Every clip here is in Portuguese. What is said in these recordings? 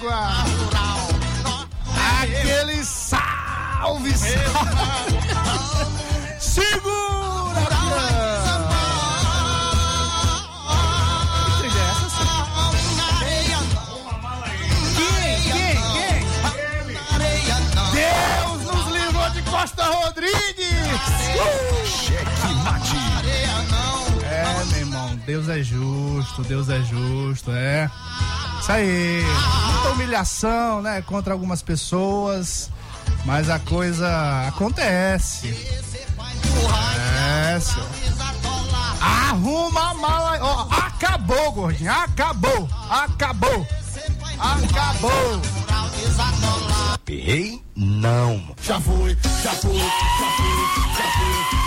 d'água. Aquele salve, salve. Segura! Que é essa? Quem? Quem? Quem? Deus nos livrou de Costa Rodrigues! Cheque mate! É, meu irmão, Deus é justo, Deus é justo, é. Isso aí. Muita humilhação, né? Contra algumas pessoas. Mas a coisa acontece. É, senhor. Arruma a mala. Ó, oh, acabou, gordinho. Acabou. Acabou. Acabou. Errei? Não. Já foi, já foi, já foi, já foi,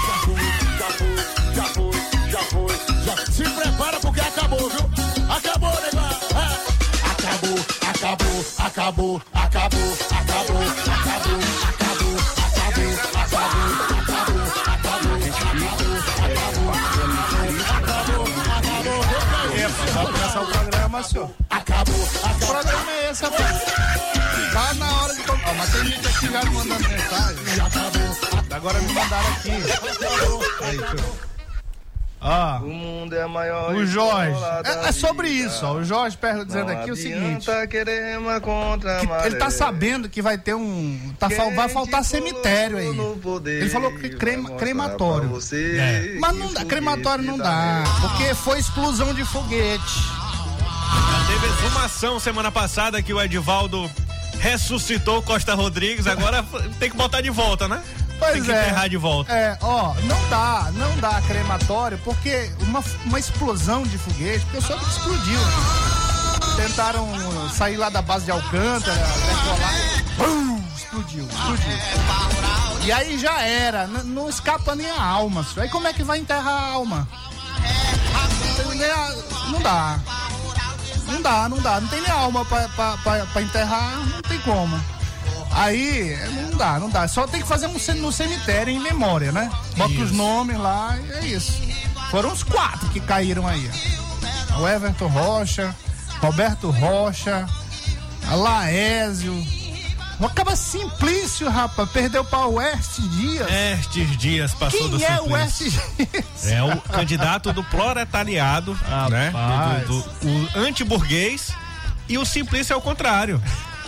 acabou, acabou, acabou, acabou, acabou, acabou, acabou, acabou, acabou, acabou, acabou, É, vai começar o programa, senhor. Acabou, acabou. programa é esse, rapaz? Tá na hora de. Ó, mas tem gente aqui já me mandando mensagem. Acabou, Agora me mandaram aqui. Aí, deixa Ó, O mundo é maior. o Jorge. É, é sobre isso, ó. O Jorge perto dizendo Não aqui o seguinte. adianta querer remar contra a que maré. ele tá sabendo que vai ter um. Tá, vai faltar cemitério aí. Ele falou que crema- crematório. É. Mas não dá, crematório não dá dá. Porque foi explosão de foguete. Teve exumação semana passada que o Edivaldo ressuscitou Costa Rodrigues, agora tem que botar de volta, né? Pois tem que é. enterrar de volta. É, ó, não dá, não dá crematório, porque uma, uma explosão de foguete, porque eu soube que explodiu. Tentaram sair lá da base de Alcântara, decolar. Bum, explodiu, explodiu. E aí já era, n- não escapa nem a alma. Aí como é que vai enterrar a alma? Não Não dá. Não dá, não dá. Não tem nem alma pra, pra, pra, pra enterrar, não tem como. Aí, não dá, não dá. Só tem que fazer um no cemitério em memória, né? Bota os nomes lá e é isso. Foram os quatro que caíram aí. O Everton Rocha, Roberto Rocha, a Laésio. Acaba Simplício, rapaz. Perdeu para o West Dias. Estes dias passou do Quem é o Simplício. West Dias? É o candidato do proletariado, né? Rapaz. Do, do- do- o anti-burguês e o Simplício é o contrário.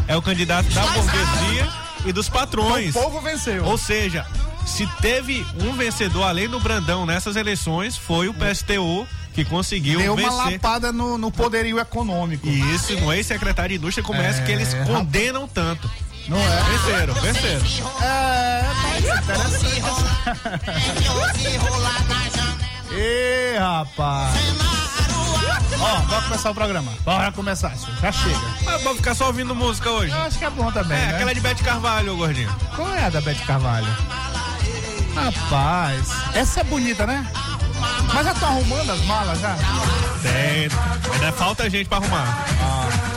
É o candidato da burguesia e dos O patrões. povo venceu. Ou seja, se teve um vencedor além do Brandão nessas eleições, foi o PSTU que conseguiu Deu uma vencer. lapada no, no poderio econômico. E isso no ex-secretário de Indústria e Comércio É, que eles rapaz. condenam tanto. Não é? Venceram, venceram. É, mas interessante. Ê, rapaz. Ó, bora começar o programa. Bora começar, senhor. já chega. Mas vamos ficar só ouvindo música hoje. Eu acho que é bom também, É, né? aquela de Bete Carvalho, gordinho. Qual é a da Bete Carvalho? Rapaz, essa é bonita, né? Mas já tô arrumando as malas já? Tem. Ainda falta gente pra arrumar. Chora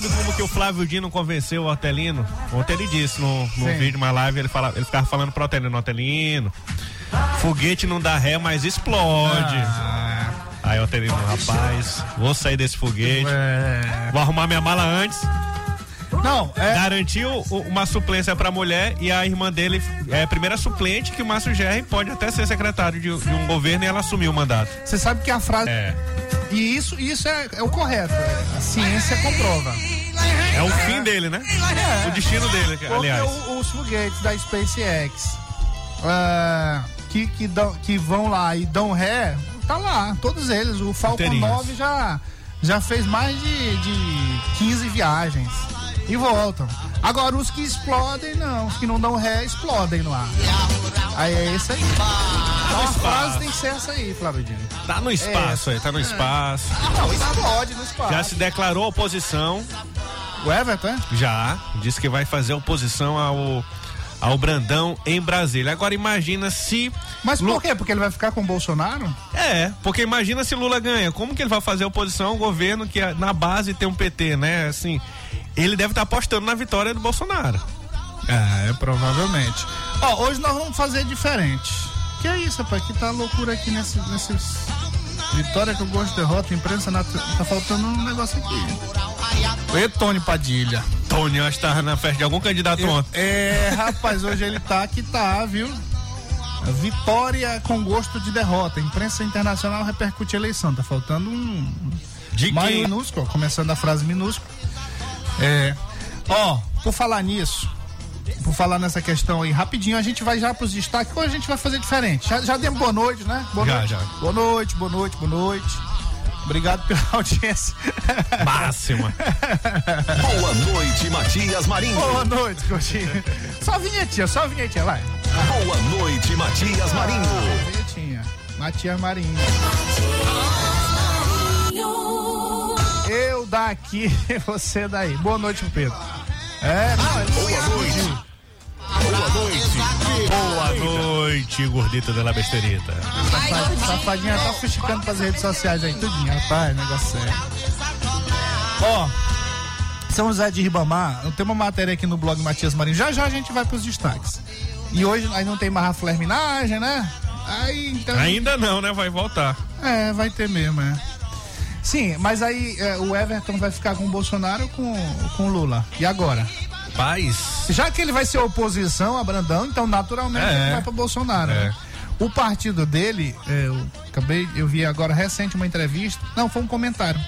sabe como que o Flávio Dino convenceu o Hortelino? Ontem ele disse no, no Sim. vídeo, uma live, ele, fala, ele ficava falando pro Hortelino, Hortelino, Foguete não dá ré, mas explode. Ah, Aí eu tenho, rapaz, vou sair desse foguete. é. Vou arrumar minha mala antes. Não, é. Garantiu o- uma suplência pra mulher e a irmã dele é a primeira suplente que o Márcio Gerri pode até ser secretário de, de um governo e ela assumiu o mandato. Você sabe que a frase. É. E isso, isso é, é o correto. é, A ciência comprova. É o fim dele, né? O destino dele, Porque aliás. o- os foguetes da SpaceX ah, que, que, dão- que vão lá e dão ré, tá lá, todos eles. O Falcon Inteirinhos. 9 já, já fez mais de, de 15 viagens e voltam. Agora os que explodem, não. Os que não dão ré, explodem no ar. Aí é esse aí. Então a espaço. frase tem que ser essa aí, Flávio Dino. Tá no espaço aí, tá no espaço. Não, explode no espaço. Já se declarou oposição, O Everton, é? já. Disse que vai fazer oposição ao, ao Brandão em Brasília. Agora imagina se. Mas por quê? Porque ele vai ficar com o Bolsonaro? É, porque imagina se Lula ganha. Como que ele vai fazer oposição ao governo que é- na base tem um PT, né? Assim, ele deve estar apostando na vitória do Bolsonaro. É, provavelmente. Ó, hoje nós vamos fazer diferente. Que é isso, rapaz? Que tá loucura aqui nesse, nesses. Vitória que eu gosto de derrota, imprensa nat... Tá faltando um negócio aqui. E Tony Padilha. Tony, eu acho que tava na festa de algum candidato ontem. É, rapaz, hoje ele tá que tá, viu? Vitória com gosto de derrota. Imprensa internacional repercute a eleição. Tá faltando um. De quem? minúsculo, começando a frase minúscula. É. Ó, por falar nisso, por falar nessa questão aí, rapidinho, a gente vai já pros destaques. Hoje a gente vai fazer diferente. Já, já demos boa noite, né? Boa Já, noite. já. Boa noite, boa noite, boa noite. Obrigado pela audiência. Máxima. Boa noite, Matias Marinho. boa noite, Coutinho. Só vinhetinha, só vinhetinha, vai. Boa noite, Matias Marinho. Ah, vinhetinha. Matias Marinho. Daqui, você daí. Boa noite, Pedro. É, não, Boa noite. Boa noite. Boa noite, gordito de la besterita. Safadinha, tá fuxicando pras redes sociais aí, tudinho, rapaz, negócio sério. Ó, São José de Ribamar, tem uma matéria aqui no blog Matias Marinho. Já já a gente vai pros destaques. E hoje aí não tem mais a flerminagem, né? Aí então. Ainda não, né? Vai voltar. É, vai ter mesmo, é. Sim, mas aí é, o Everton vai ficar com o Bolsonaro ou com, com o Lula? E agora? Paz. Já que ele vai ser oposição a Brandão, então naturalmente É. ele vai para Bolsonaro. É. né? O partido dele, é, eu acabei, eu vi agora recente uma entrevista, não, foi um comentário.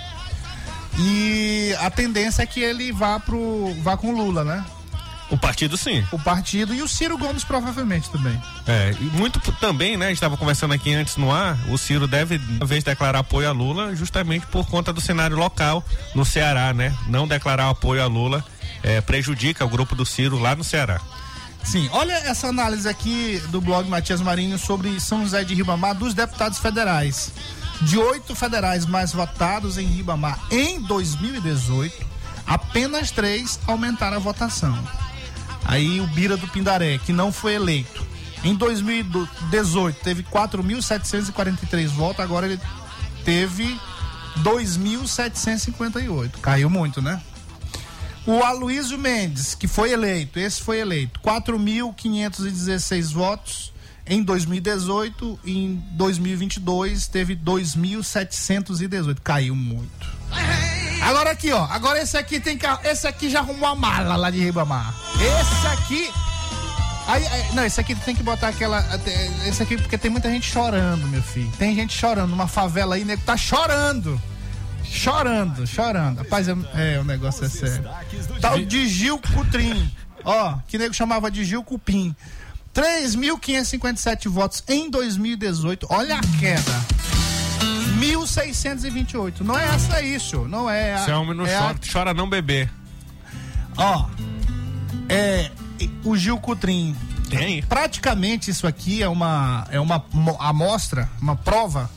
E a tendência é que ele vá pro vá com o Lula, né? O partido sim. O partido e o Ciro Gomes provavelmente também. É, e muito também, né? A gente estava conversando aqui antes no ar. O Ciro deve, talvez, declarar apoio a Lula justamente por conta do cenário local no Ceará, né? Não declarar apoio a Lula é, prejudica o grupo do Ciro lá no Ceará. Sim, olha essa análise aqui do blog Matias Marinho sobre São José de Ribamar dos deputados federais. De oito federais mais votados em Ribamar em 2018, apenas três aumentaram a votação. Aí o Bira do Pindaré, que não foi eleito. Em 2018 teve 4.743 votos, agora ele teve 2.758. Caiu muito, né? O Aloysio Mendes, que foi eleito, esse foi eleito, 4.516 votos em 2018, em 2022 teve 2.718, caiu muito. Agora aqui, ó, agora esse aqui tem que, esse aqui já arrumou a mala lá de Ribamar. Esse aqui Aí, aí- não, esse aqui tem que botar aquela. Esse aqui, porque tem muita gente chorando, meu filho. Tem gente chorando. Numa favela aí, nego tá chorando. Chorando, chorando. Rapaz, é, é, o negócio é sério. Tal de Gil Cutrim. Ó, que nego chamava de Gil Cupim. 3.557 votos em 2018. Olha a queda. 1.628. Não é essa isso. Não é. a- Se é homem não é a- chora, chora não beber. Ó, é o Gil Cutrim. Tem. Praticamente isso aqui é uma é uma mo- amostra, uma prova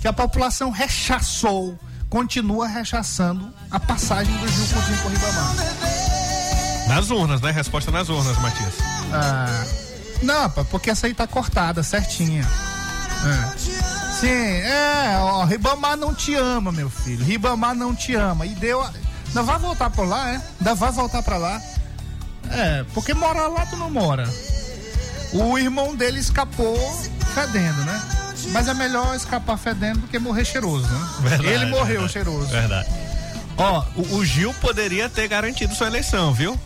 que a população rechaçou, continua rechaçando a passagem do Gil Cutrim por Ribamar. Nas urnas, né? Resposta nas urnas, Matias. Ah, não, porque essa aí tá cortada, certinha. É. Sim, é, ó, Ribamar não te ama, meu filho. Ribamar não te ama. E deu. Ainda vai voltar por lá, é? Ainda vai voltar pra lá. É, porque morar lá tu não mora. O irmão dele escapou fedendo, né? Mas é melhor escapar fedendo do que morrer cheiroso, né? Verdade, Ele morreu verdade. cheiroso. Verdade. Ó, o, o Gil poderia ter garantido sua eleição, viu?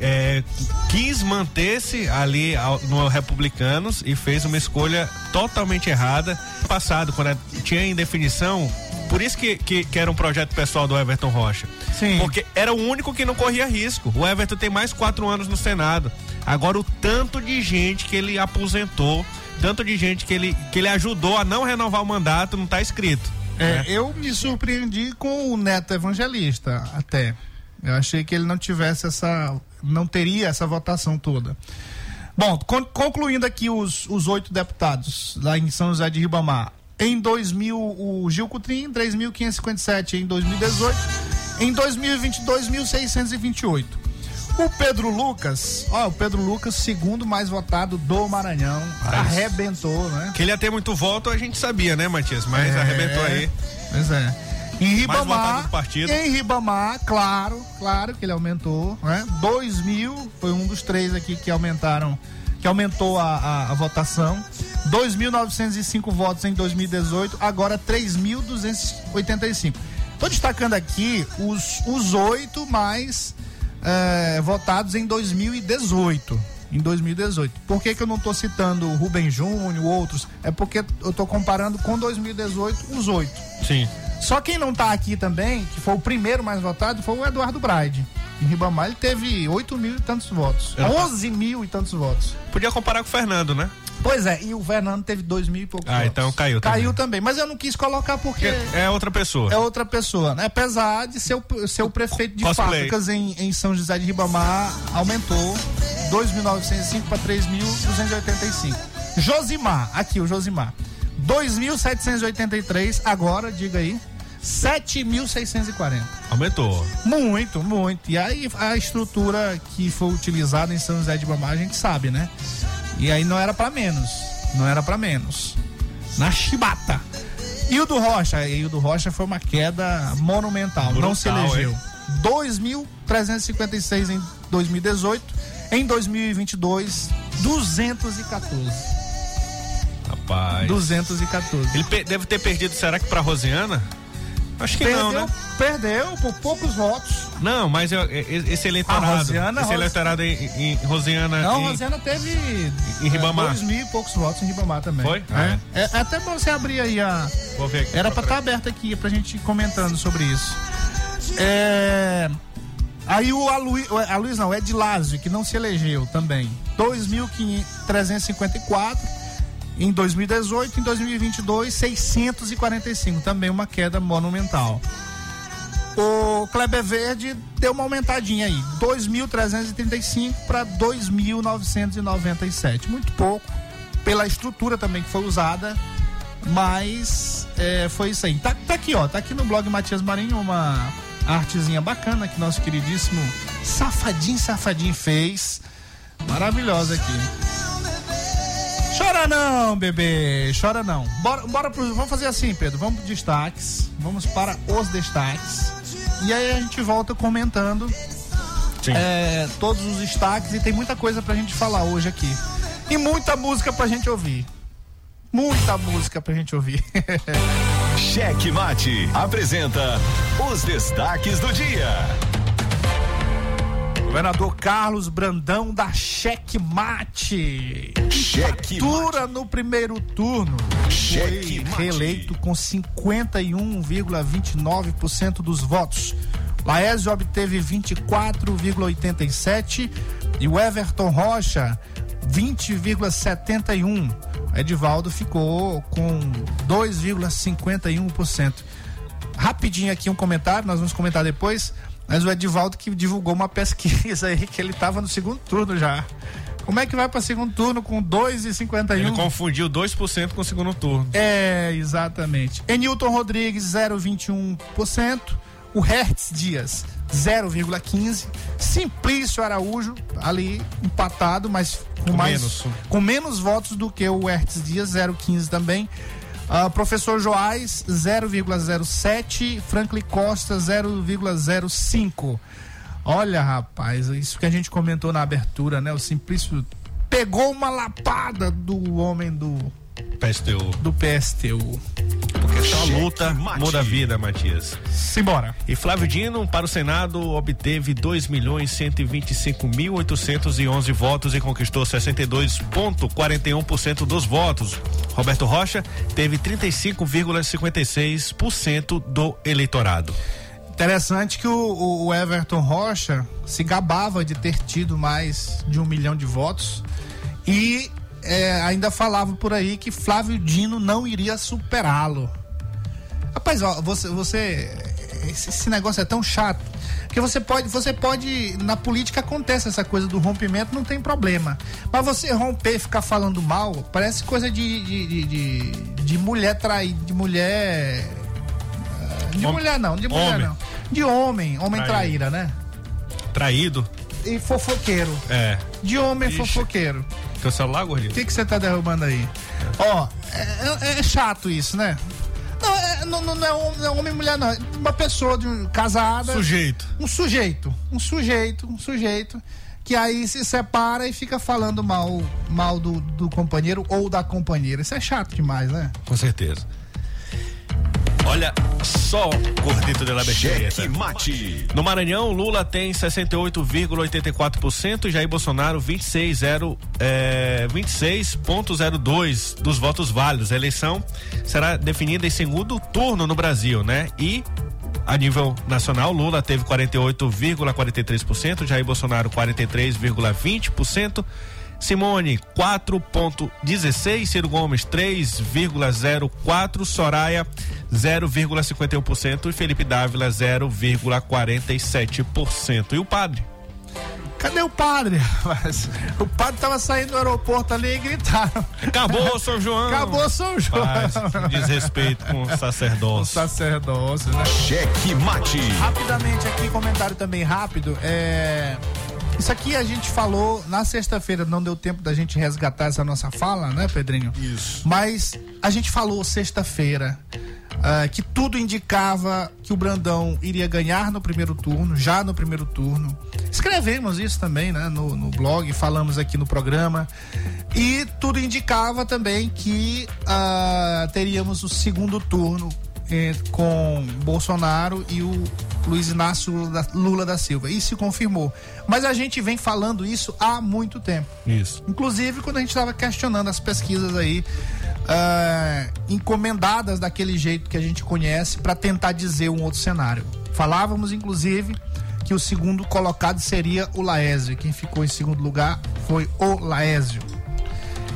É, quis manter-se ali ao- no Republicanos e fez uma escolha totalmente errada. Passado, quando tinha indefinição, por isso que, que, que era um projeto pessoal do Everton Rocha. Sim. Porque era o único que não corria risco. O Everton tem mais quatro anos no Senado. Agora, o tanto de gente que ele aposentou, tanto de gente que ele, que ele ajudou a não renovar o mandato, não está escrito. É, né? eu me surpreendi com o Neto Evangelista, até. Eu achei que ele não tivesse essa. Não teria essa votação toda. Bom, con- concluindo aqui os, os oito deputados lá em São José de Ribamar. Em 2000, o Gil Cutrim, 3.557 em 2018. Em 2022, 1.628. O Pedro Lucas, ó, o Pedro Lucas, segundo mais votado do Maranhão, arrebentou, né? Que ele ia ter muito voto, a gente sabia, né, Matias? Mas É. arrebentou aí. Pois é. Ribamar, em Ribamar, claro, claro que ele aumentou, né? 2 mil, foi um dos três aqui que aumentaram, que aumentou a, a, a votação. 2.905 votos em 2018, agora 3.285. Tô destacando aqui os, os oito mais eh, votados em 2018. Em 2018. Por que, que eu não tô citando o Rubem Júnior, outros? É porque eu tô comparando com 2018 os oito. Sim. Só quem não tá aqui também, que foi o primeiro mais votado, foi o Eduardo Braide. Em Ribamar ele teve 8 mil e tantos votos. Eu não- 11 mil e tantos votos. Podia comparar com o Fernando, né? Pois é, e o Fernando teve 2 mil e poucos Ah, votos. então caiu também. Caiu também. Mas eu não quis colocar porque É outra pessoa. é outra pessoa, né? Apesar de ser o, ser o prefeito de Cosplay. fábricas em, em São José de Ribamar, aumentou 2.905 para 3.285. Josimar, aqui o Josimar. 2.783, agora, diga aí, 7.640. Aumentou. Muito, muito. E aí a estrutura que foi utilizada em São José de Ribamar, a gente sabe, né? E aí não era pra menos. Não era pra menos. Na chibata. E o do Rocha? E o do Rocha foi uma queda monumental. não se Brutal, elegeu. hein? 2.356 em 2018. Em 2022, 214. Rapaz. 214. Ele deve ter perdido, será que pra Rosiana? Acho que Perdeu, não, né? perdeu por poucos votos. Não, mas eu- esse eleitorado. A Rosiana, esse eleitorado em, em Rosiana. Não, em- Rosiana teve em Ribamar. é, dois mil e poucos votos em Ribamar também. Foi? Ah, É. É, até bom você abrir aí a. Vou ver aqui. Era pra estar aberto aqui pra gente ir comentando sobre isso. É. Aí o Aloysio, a Luiz não, o Ed Lázio, que não se elegeu também. 2.354 em 2018, em 2022, 645, também uma queda monumental. O Kleber Verde deu uma aumentadinha aí, 2.335 para 2.997. Muito pouco, pela estrutura também que foi usada, mas é, foi isso aí. Tá, tá aqui, ó, tá aqui no blog Matias Marinho uma artezinha bacana que nosso queridíssimo Safadinho Safadinho fez. Maravilhosa aqui. Chora não, bebê, chora não. Bora, bora pro, vamos fazer assim, Pedro. Vamos pro destaques. Vamos para os destaques. E aí a gente volta comentando Sim. é, todos os destaques e tem muita coisa pra gente falar hoje aqui. E muita música pra gente ouvir. Muita música pra gente ouvir. Cheque Mate apresenta os destaques do dia. Governador Carlos Brandão da Cheque Mate. Cheque no primeiro turno. Cheque Foi reeleito com 51,29% dos votos. Laésio obteve 24,87% e o Everton Rocha 20,71%. Edivaldo ficou com 2,51%. Rapidinho aqui um comentário, nós vamos comentar depois. Mas o Edivaldo que divulgou uma pesquisa aí que ele estava no segundo turno já. Como é que vai para segundo turno com 2,51? Ele confundiu 2% com o segundo turno. É, exatamente. Enilton Rodrigues, 0,21%. O Hertz Dias, 0,15%. Simplício Araújo, ali empatado, mas com, Com mais, menos. com menos votos do que o Hertz Dias, 0,15 também. Ah, professor Joás, 0,07. Franklin Costa, 0,05. Olha, rapaz, isso que a gente comentou na abertura, né? O Simplício pegou uma lapada do homem do PSTU. do PSTU. Só luta mate. muda a vida, Matias. Simbora. E Flávio Dino, para o Senado, obteve 2 milhões 125 mil 811 votos e conquistou 62,41% dos votos. Roberto Rocha teve 35,56% do eleitorado. Interessante que o, o Everton Rocha se gabava de ter tido mais de um milhão de votos e é, ainda falava por aí que Flávio Dino não iria superá-lo. Rapaz, ó, você, você esse, negócio é tão chato que você pode, você pode na política acontece essa coisa do rompimento, não tem problema. Mas você romper, ficar falando mal, parece coisa de de, de, de, mulher trair, de mulher ah, de Hom- mulher não, de mulher homem. não. De homem, homem Traíra. traíra, né? Traído. E fofoqueiro. É. De homem Ixi. fofoqueiro. Teu celular, O gordinho? que que você tá derrubando aí? Ó, é, é- é chato isso, né? Não, é, não, não é homem, não é homem e mulher, não. É uma pessoa de, um- casada. Sujeito. Um sujeito. Um sujeito, um sujeito. Que aí se separa e fica falando mal, mal do, do companheiro ou da companheira. Isso é chato demais, né? Com certeza. Olha só, gordito de la. Cheque mate. No Maranhão, Lula tem 68,84% e Jair Bolsonaro 26,0, é, 26,02 dos votos válidos. A eleição será definida em segundo turno no Brasil, né? E a nível nacional, Lula teve 48,43%, Jair Bolsonaro 43,20%. Simone 4.16, Ciro Gomes 3,04, Soraya 0,51% e Felipe Dávila 0,47%. E o padre? Cadê o padre? rapaz? O padre tava saindo do aeroporto ali e gritaram. Acabou São João. Acabou São João. Paz, que desrespeito com o O sacerdócio. sacerdócio, né? Cheque mate. Rapidamente aqui, comentário também rápido. É... Isso aqui a gente falou na sexta-feira, não deu tempo da gente resgatar essa nossa fala, né, Pedrinho? Isso. Mas a gente falou sexta-feira ah, que tudo indicava que o Brandão iria ganhar no primeiro turno, já no primeiro turno. Escrevemos isso também, né, no, no blog, falamos aqui no programa. E tudo indicava também que ah, teríamos o segundo turno eh, com Bolsonaro e o Luiz Inácio Lula da, Lula da Silva. E se confirmou. Mas a gente vem falando isso há muito tempo. Isso. Inclusive quando a gente estava questionando as pesquisas aí ah, encomendadas daquele jeito que a gente conhece para tentar dizer um outro cenário. Falávamos inclusive que o segundo colocado seria o Laésio. Quem ficou em segundo lugar foi o Laésio.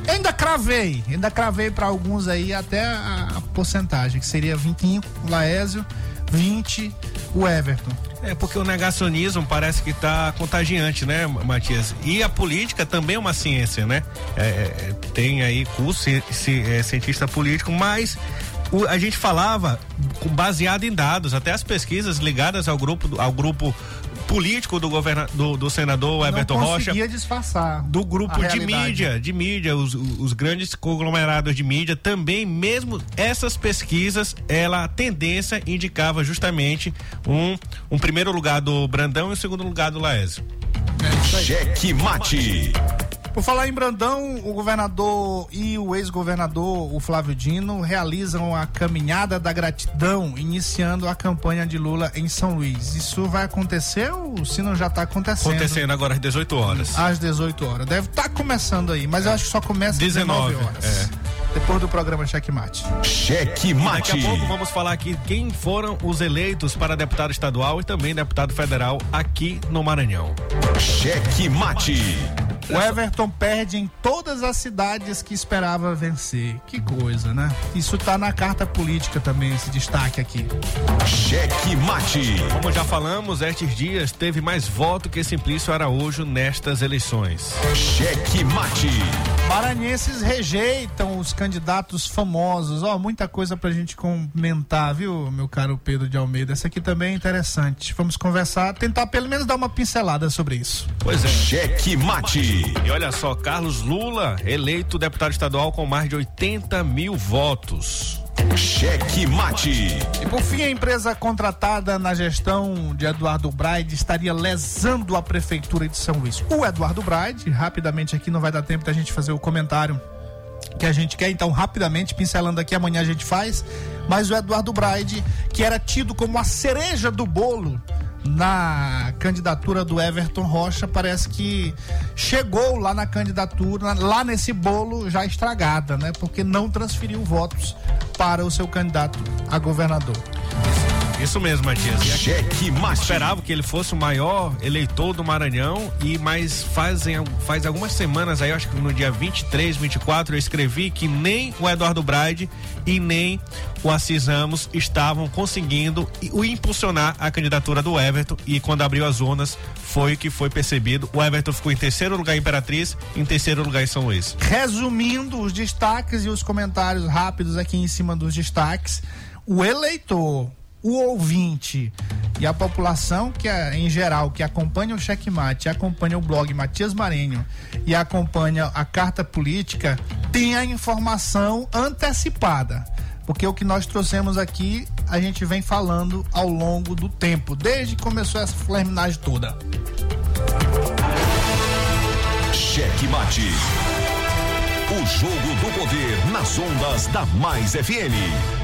Ainda cravei, ainda cravei para alguns aí até a, a porcentagem, que seria 25 o Laésio, 20 o Everton. É porque o negacionismo parece que está contagiante, né, Matias? E a política também é uma ciência, né? É, é, tem aí curso, é, cientista político, mas o- a gente falava baseado em dados, até as pesquisas ligadas ao grupo, ao grupo político do, governa, do, do senador Everton Não Rocha conseguia disfarçar do grupo a de mídia, de mídia, os, os grandes conglomerados de mídia também, mesmo essas pesquisas, ela a tendência indicava justamente um, um primeiro lugar do Brandão e um segundo lugar do Laésio. Cheque mate. Por falar em Brandão, o governador e o ex-governador, o Flávio Dino, realizam a caminhada da gratidão, iniciando a campanha de Lula em São Luís. Isso vai acontecer ou se não já está acontecendo? Acontecendo agora às 18 horas. Às 18 horas. Deve estar começando aí, mas eu acho que só começa às 19, 19 horas. Depois do programa Checkmate. Cheque Daqui a pouco vamos falar aqui quem foram os eleitos para deputado estadual e também deputado federal aqui no Maranhão. Cheque mate. O Everton perde em todas as cidades que esperava vencer. Que coisa, né? Isso tá na carta política também, esse destaque aqui. Cheque mate. Como já falamos, estes dias teve mais voto que Simplício Araújo nestas eleições. Cheque mate. Maranhenses rejeitam os candidatos famosos. Ó, muita coisa pra gente comentar, viu, meu caro Pedro de Almeida? Essa aqui também é interessante. Vamos conversar, tentar pelo menos dar uma pincelada sobre isso. Pois é. Cheque mate. E olha só, Carlos Lula, eleito deputado estadual com mais de 80 mil votos. Cheque mate. E por fim, a empresa contratada na gestão de Eduardo Braide estaria lesando a prefeitura de São Luís. O Eduardo Braide, rapidamente aqui não vai dar tempo da gente fazer o comentário que a gente quer, então rapidamente pincelando aqui, amanhã a gente faz, mas o Eduardo Braide, que era tido como a cereja do bolo na candidatura do Everton Rocha, parece que chegou lá na candidatura, lá nesse bolo já estragada, né? Porque não transferiu votos para o seu candidato a governador. Isso mesmo, Matias. Cheque mate. Esperava que ele fosse o maior eleitor do Maranhão e mais fazem faz algumas semanas aí, acho que no dia 23, 24, eu escrevi que nem o Eduardo Braide e nem o Assis Ramos estavam conseguindo o impulsionar a candidatura do Everton e quando abriu as zonas foi o que foi percebido. O Everton ficou em terceiro lugar em Imperatriz, em terceiro lugar em São Luís. Resumindo os destaques e os comentários rápidos aqui em cima dos destaques, o eleitor o ouvinte e a população que é, em geral que acompanha o Checkmate, acompanha o blog Matias Marinho e acompanha a carta política tem a informação antecipada. Porque o que nós trouxemos aqui, a gente vem falando ao longo do tempo, desde que começou essa flerminagem toda. Cheque mate. O jogo do poder nas ondas da Mais FM.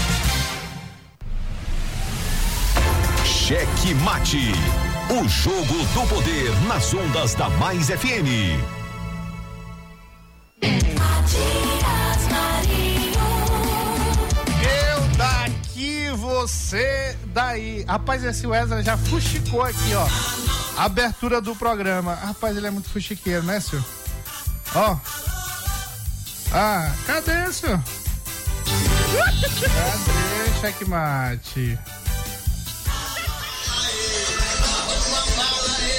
Cheque Mate. O jogo do poder nas ondas da Mais FM. Eu daqui, você daí. Rapaz, esse Wesley já fuxicou aqui, ó. Abertura do programa. Rapaz, ele é muito fuxiqueiro, né, senhor? Ó. Ah, cadê, senhor? Cadê, checkmate?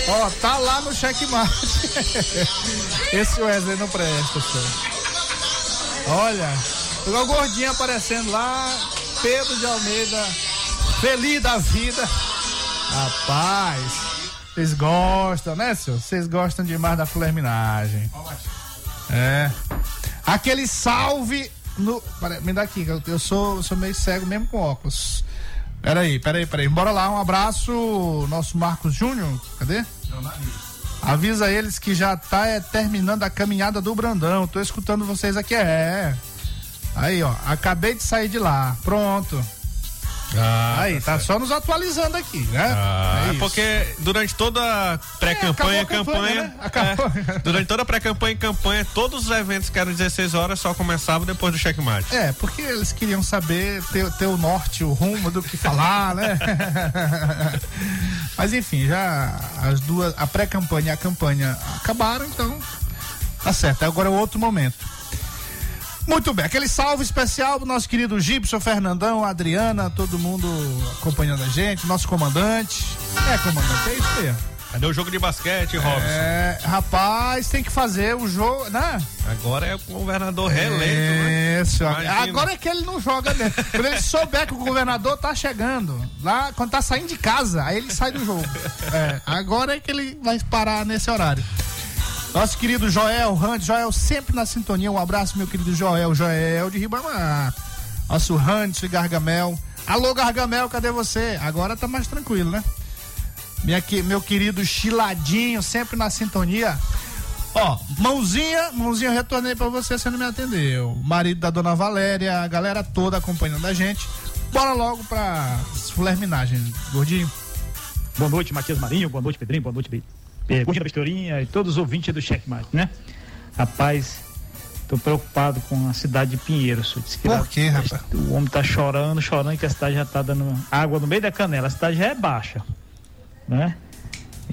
Ó, tá lá no checkmate. Esse Wesley não presta, senhor. Olha, igual gordinho aparecendo lá, Pedro de Almeida, feliz da vida. Rapaz, vocês gostam, né, senhor? Vocês gostam demais da flerminagem. É. Aquele salve no. Pera, me dá aqui, eu sou, eu sou meio cego mesmo com óculos. Peraí, peraí, peraí. Bora lá, um abraço, nosso Marcos Júnior. Cadê? Avisa eles que já tá é, terminando a caminhada do Brandão. Tô escutando vocês aqui. É. Aí, ó. Acabei de sair de lá. Pronto. Ah, Aí, tá só nos atualizando aqui, né? Ah, é isso. porque durante toda a pré-campanha, É, acabou a campanha, campanha, né? É, durante toda a pré-campanha e campanha, todos os eventos que eram 16 horas só começavam depois do checkmate. É, porque eles queriam saber ter, ter o norte, o rumo do que falar, né? Mas enfim, já as duas, a pré-campanha e a campanha acabaram, então tá certo. Agora é outro momento. Muito bem, aquele salve especial pro nosso querido Gibson, Fernandão, Adriana, todo mundo acompanhando a gente, nosso comandante. É, comandante, é isso aí. Cadê o jogo de basquete, Robson? É, rapaz, tem que fazer o jogo, né? Agora é o governador reeleito, né? Isso, agora é que ele não joga mesmo. Quando ele souber que o governador tá chegando, lá, quando tá saindo de casa, aí ele sai do jogo. É, agora é que ele vai parar nesse horário. Nosso querido Joel Randes, Joel sempre na sintonia. Um abraço, meu querido Joel, Joel de Ribamar. Nosso Randes Gargamel. Alô, Gargamel, cadê você? Agora tá mais tranquilo, né? Minha, meu querido Chiladinho, sempre na sintonia. Ó, mãozinha, mãozinha, eu retornei pra você, você não me atendeu. Marido da dona Valéria, a galera toda acompanhando a gente. Bora logo pra fulerminagem, gordinho. Boa noite, Matias Marinho. Boa noite, Pedrinho. Boa noite, Be- eh, Gordinho da e todos os ouvintes do Checkmate, né? Rapaz, tô preocupado com a cidade de Pinheiros. Diz que Por lá- quê, rapaz? O homem tá chorando, chorando que a cidade já tá dando água no meio da canela. A cidade já é baixa, né?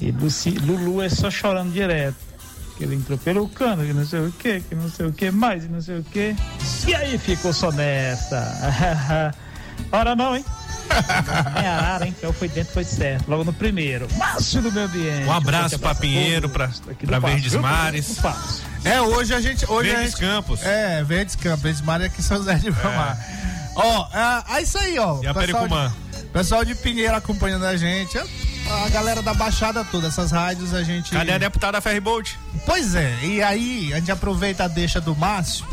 E Luci, Lulu é só chorando direto. Que ele entrou pelo cano, que não sei o que, que não sei o que mais, e não sei o que. E aí ficou só nessa. Ora não, hein? Nem arara, hein? Então foi dentro, foi certo. Logo no primeiro. Márcio do meio ambiente. Um abraço Forte pra a Pinheiro, aqui Passo, Verdes viu? Mares. Passo. É, hoje a gente. Hoje a Verdes gente, Campos. É, Verdes Campos, Verdes Maria aqui em São José de Ribamar. Ó, é, é isso aí, ó. E a Pericumã? de- Pessoal de Pinheiro acompanhando a gente. A, a galera da Baixada toda, essas rádios a gente. Cadê a deputada Ferrybolt? Pois é, e aí a gente aproveita a deixa do Márcio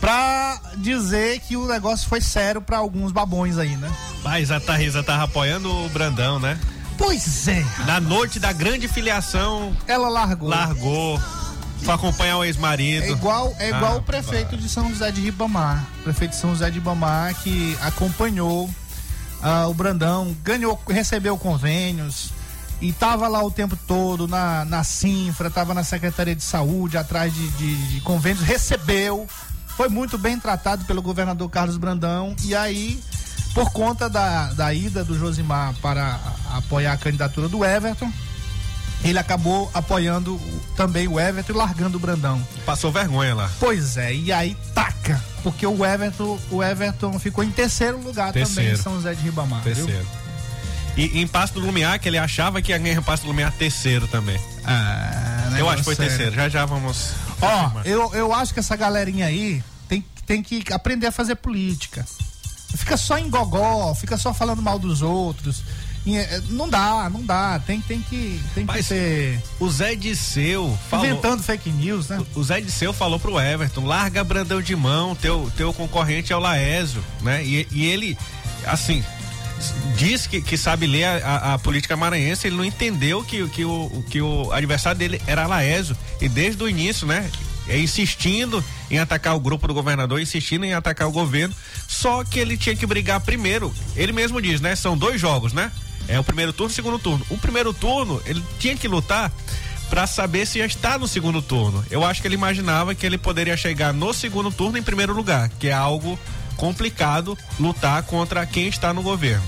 pra dizer que o negócio foi sério pra alguns babões aí, né? Mas a Tarrisa tava apoiando o Brandão, né? Pois é, Na noite da grande filiação, ela largou. largou. Foi acompanhar o É ex-marido. igual, é igual Ah, o prefeito de São José de Ribamar. Prefeito de São José de Ribamar que acompanhou ah, o Brandão, ganhou, recebeu convênios e tava lá o tempo todo na, na Sinfra, tava na Secretaria de Saúde, atrás de, de- de convênios, recebeu, foi muito bem tratado pelo governador Carlos Brandão e aí, por conta da, da ida do Josimar para apoiar a candidatura do Everton, ele acabou apoiando também o Everton e largando o Brandão. Passou vergonha lá. Pois é, e aí taca, porque o Everton, o Everton ficou em terceiro lugar também Terceiro. em São José de Ribamar. viu? Terceiro. E em Passo do Lumiar, que ele achava que ia ganhar em Passo do Lumiar terceiro também. Ah, Eu acho que foi sério. terceiro. Já já vamos. Ó, eu, eu acho que essa galerinha aí tem, que aprender a fazer política. Fica só em gogó, fica só falando mal dos outros. Eh, Não dá, não dá. Tem, tem que, tem que Mas ser O Zé Disseu falou. inventando fake news, né? O Zé Disseu falou pro Everton, larga Brandão de mão, teu, teu concorrente é o Laésio, né? E, e ele, assim, diz que, que sabe ler a, a- a política maranhense, ele não entendeu que, que, o, que o adversário dele era Laésio. E desde o início, né? é, Insistindo em atacar o grupo do governador, insistindo em atacar o governo. Só que ele tinha que brigar primeiro. Ele mesmo diz, né? São dois jogos, né? É o primeiro turno e o segundo turno. O primeiro turno, ele tinha que lutar para saber se ia estar no segundo turno. Eu acho que ele imaginava que ele poderia chegar no segundo turno em primeiro lugar, que é algo complicado lutar contra quem está no governo.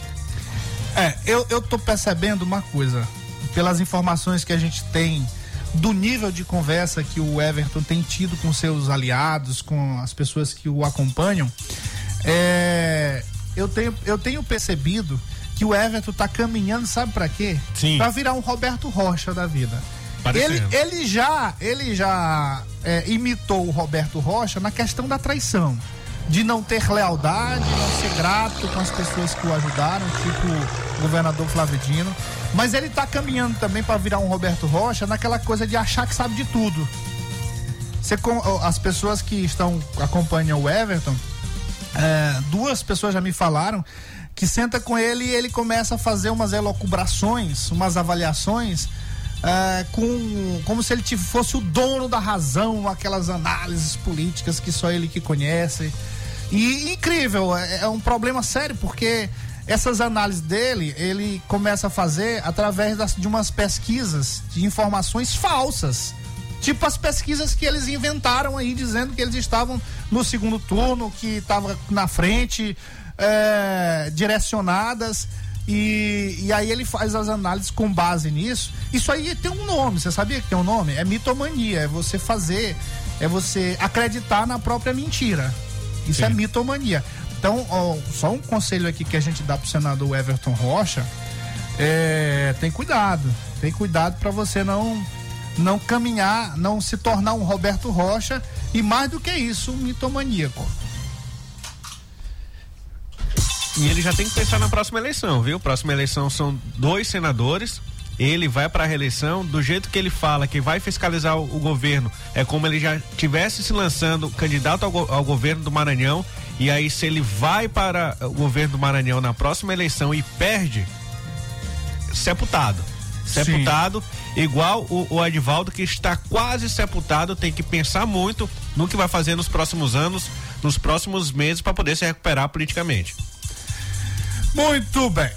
É, eu, eu tô percebendo uma coisa, pelas informações que a gente tem do nível de conversa que o Everton tem tido com seus aliados, com as pessoas que o acompanham, é, eu, tenho, eu tenho percebido que o Everton tá caminhando, sabe para quê? Sim. Pra virar um Roberto Rocha da vida. Ele, ele já, ele já é, imitou o Roberto Rocha na questão da traição. De não ter lealdade, não ser grato com as pessoas que o ajudaram, tipo o governador Flávio Dino. Mas ele tá caminhando também para virar um Roberto Rocha naquela coisa de achar que sabe de tudo. Você, as pessoas que estão acompanham o Everton, é, duas pessoas já me falaram que senta com ele e ele começa a fazer umas elocubrações, umas avaliações, é, com como se ele fosse o dono da razão, aquelas análises políticas que só ele que conhece. E incrível, é, é um problema sério porque essas análises dele ele começa a fazer através das- de umas pesquisas de informações falsas. Tipo as pesquisas que eles inventaram aí, dizendo que eles estavam no segundo turno, que estava na frente, é, direcionadas. E, e aí ele faz as análises com base nisso. Isso aí tem um nome, você sabia que tem um nome? É mitomania, é você fazer, é você acreditar na própria mentira. Isso Sim. é mitomania. Então, ó, só um conselho aqui que a gente dá pro senador Everton Rocha, é, tem cuidado, tem cuidado para você não não caminhar, não se tornar um Roberto Rocha e mais do que isso, um mitomaníaco. E ele já tem que pensar na próxima eleição, viu? Próxima eleição são dois senadores. Ele vai para a reeleição do jeito que ele fala que vai fiscalizar o, o governo. É como ele já tivesse se lançando candidato ao, ao governo do Maranhão. E aí, se ele vai para o governo do Maranhão na próxima eleição e perde, sepultado. Sepultado. igual o, o Edvaldo, que está quase sepultado, tem que pensar muito no que vai fazer nos próximos anos, nos próximos meses, para poder se recuperar politicamente. Muito bem.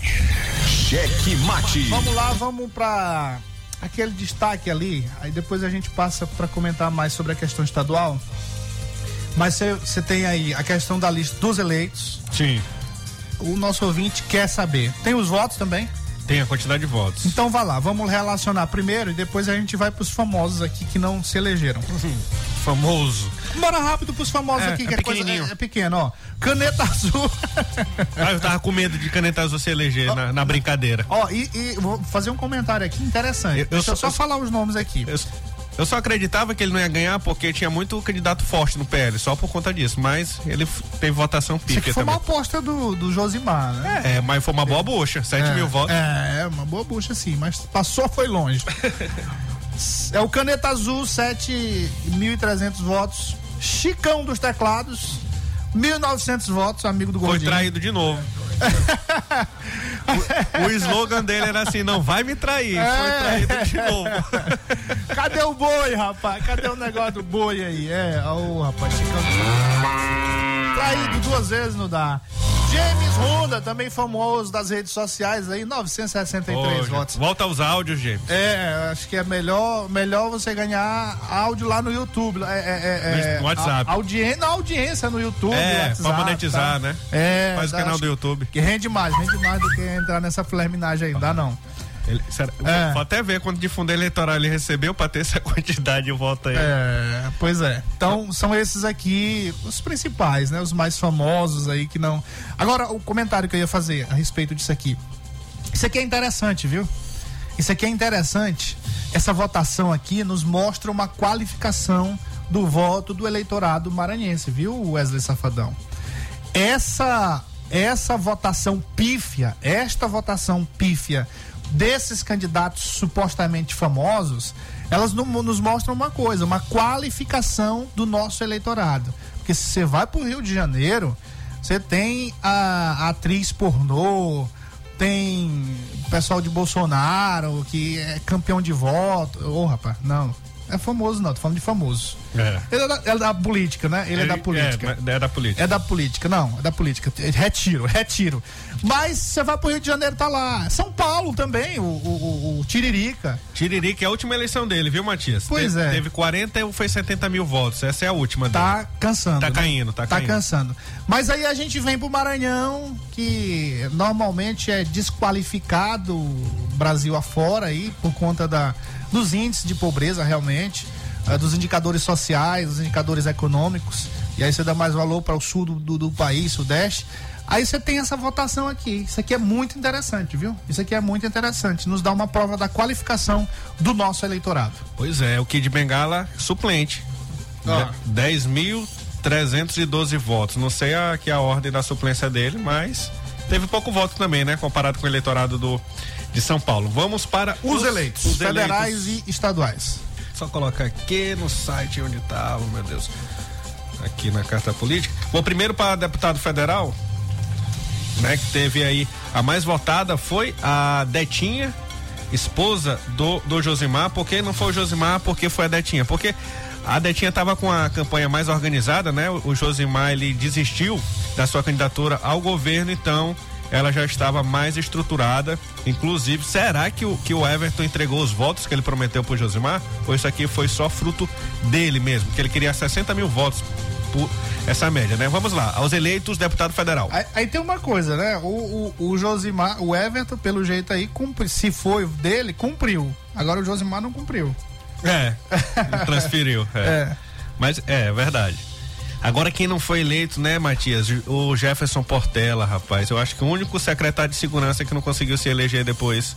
Cheque mate. Vamos lá, vamos para aquele destaque ali. Aí depois a gente passa para comentar mais sobre a questão estadual. Mas você tem aí a questão da lista dos eleitos. Sim. O nosso ouvinte quer saber. Tem os votos também? Tem a quantidade de votos. Então vá lá, vamos relacionar primeiro e depois a gente vai pros famosos aqui que não se elegeram. Famoso. Bora rápido pros famosos É, aqui, é que é coisa pequenininho. é, é pequeno, ó. Caneta azul. Ah, eu tava com medo de caneta azul se eleger na, na brincadeira. ó, e, e vou fazer um comentário aqui interessante. Eu- eu Deixa eu só- só falar os nomes aqui. Eu, eu só acreditava que ele não ia ganhar porque tinha muito candidato forte no PL, só por conta disso. Mas ele teve votação Isso aqui pífia foi uma também. aposta do, do Josimar, né? É, mas foi uma boa bucha, 7 mil votos. É, uma boa bucha sim, mas passou, foi longe. é o Caneta Azul, 7.300 votos. Chicão dos Teclados, 1.900 votos, amigo do Foi Gordinho. traído de novo. o, o slogan dele era assim: não vai me trair. É. Foi traído de novo. Cadê o boi, rapaz? Cadê o negócio do boi aí? É, ô, rapaz, Chicão. Traído duas vezes não dá. James Honda, também famoso das redes sociais aí, 963 Ô, gente, votos. Volta aos áudios, gente. É, acho que é melhor, melhor você ganhar áudio lá no YouTube. É, é, é, No WhatsApp. a- Audiência, no YouTube. É, WhatsApp, pra monetizar, tá? né? É. Faz o canal do YouTube. Que rende mais, rende mais do que entrar nessa flerminagem aí, não dá não. Ele, será- É. Vou até ver quanto de fundo eleitoral ele recebeu pra ter essa quantidade de voto aí. É, pois é. Então são esses aqui os principais, né? Os mais famosos aí que não. Agora, o comentário que eu ia fazer a respeito disso aqui. Isso aqui é interessante, viu? Isso aqui é interessante. Essa votação aqui nos mostra uma qualificação do voto do eleitorado maranhense, viu, Wesley Safadão? Essa essa votação pífia, esta votação pífia desses candidatos supostamente famosos, elas no- nos mostram uma coisa, uma qualificação do nosso eleitorado. Porque se você vai para o Rio de Janeiro, você tem a, atriz pornô, tem pessoal de Bolsonaro, que é campeão de voto. Ô, rapaz, não. É famoso, não, tô falando de famoso. É. Ele é da, é da política, né? Ele, é da política. É, é da política. É da política, não, é da política. Retiro, retiro. Mas você vai pro Rio de Janeiro, tá lá. São Paulo também, o, o, o- Tiririca. Tiririca é a última eleição dele, viu, Matias? Pois Teve- é. Teve 40 ou foi 70 mil votos. Essa é a última dele. Tá cansando. Tá né? caindo, tá caindo. cansando. Mas aí a gente vem pro Maranhão, que normalmente é desqualificado Brasil afora aí, por conta da, dos índices de pobreza realmente, eh, dos indicadores sociais, dos indicadores econômicos. E aí você dá mais valor para o sul do, do, do país, sudeste. Aí você tem essa votação aqui. Isso aqui é muito interessante, viu? Isso aqui é muito interessante. Nos dá uma prova da qualificação do nosso eleitorado. Pois é, o Kid Bengala suplente. Ah. Né? 10.312 votos. Não sei aqui a ordem da suplência dele, mas teve pouco voto também, né? Comparado com o eleitorado do, de São Paulo. Vamos para Os, eleitos, os federais eleitos. e estaduais. Só colocar aqui no site onde estava, meu Deus. Aqui na carta política. Vou primeiro para deputado federal, né? Que teve aí a mais votada foi a Detinha, esposa do, do Josimar. Por que não foi o Josimar? Porque foi a Detinha. Porque a Detinha estava com a campanha mais organizada, né? O, o Josimar ele desistiu da sua candidatura ao governo, então ela já estava mais estruturada. Inclusive, será que o, que o Everton entregou os votos que ele prometeu pro Josimar? Ou isso aqui foi só fruto dele mesmo? Que ele queria 60 mil votos por essa média, né? Vamos lá, aos eleitos deputado federal. Aí, aí tem uma coisa, né? O, o, o Josimar, o Everton, pelo jeito aí, cumpri, se foi dele, cumpriu. Agora o Josimar não cumpriu. É, transferiu. É. É. Mas é verdade. Agora quem não foi eleito, né, Matias? O Jefferson Portela, rapaz. Eu acho que o único secretário de segurança que não conseguiu se eleger depois,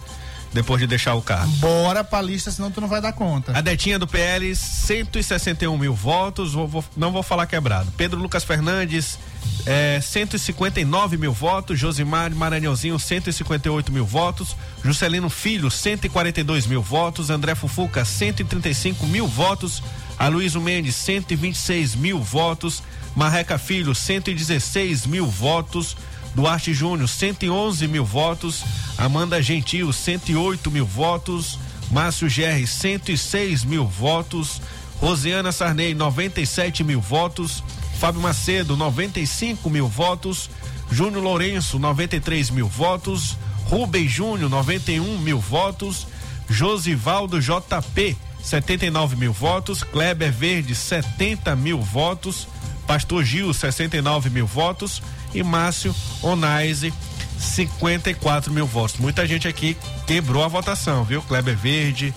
depois de deixar o cargo. Bora pra lista, senão tu não vai dar conta. A Detinha do PL, 161 mil votos. Vou- vou- não vou falar quebrado. Pedro Lucas Fernandes, é, 159 mil votos. Josimar Maranhãozinho, 158 mil votos. Juscelino Filho, 142 mil votos. André Fufuca, 135 mil votos. Aloysio Mendes, 126 mil votos. Marreca Filho, 116 mil votos. Duarte Júnior, 111 mil votos. Amanda Gentil, 108 mil votos. Márcio GR, 106 mil votos. Rosiana Sarney, 97 mil votos. Fábio Macedo, 95 mil votos. Júnior Lourenço, 93 mil votos. Rubem Júnior, 91 mil votos. Josivaldo JP, 79 mil votos. Kleber Verde, 70 mil votos. Pastor Gil, 69 mil votos. E Márcio Onaise, 54 mil votos. Muita gente aqui quebrou a votação, viu? Kleber Verde,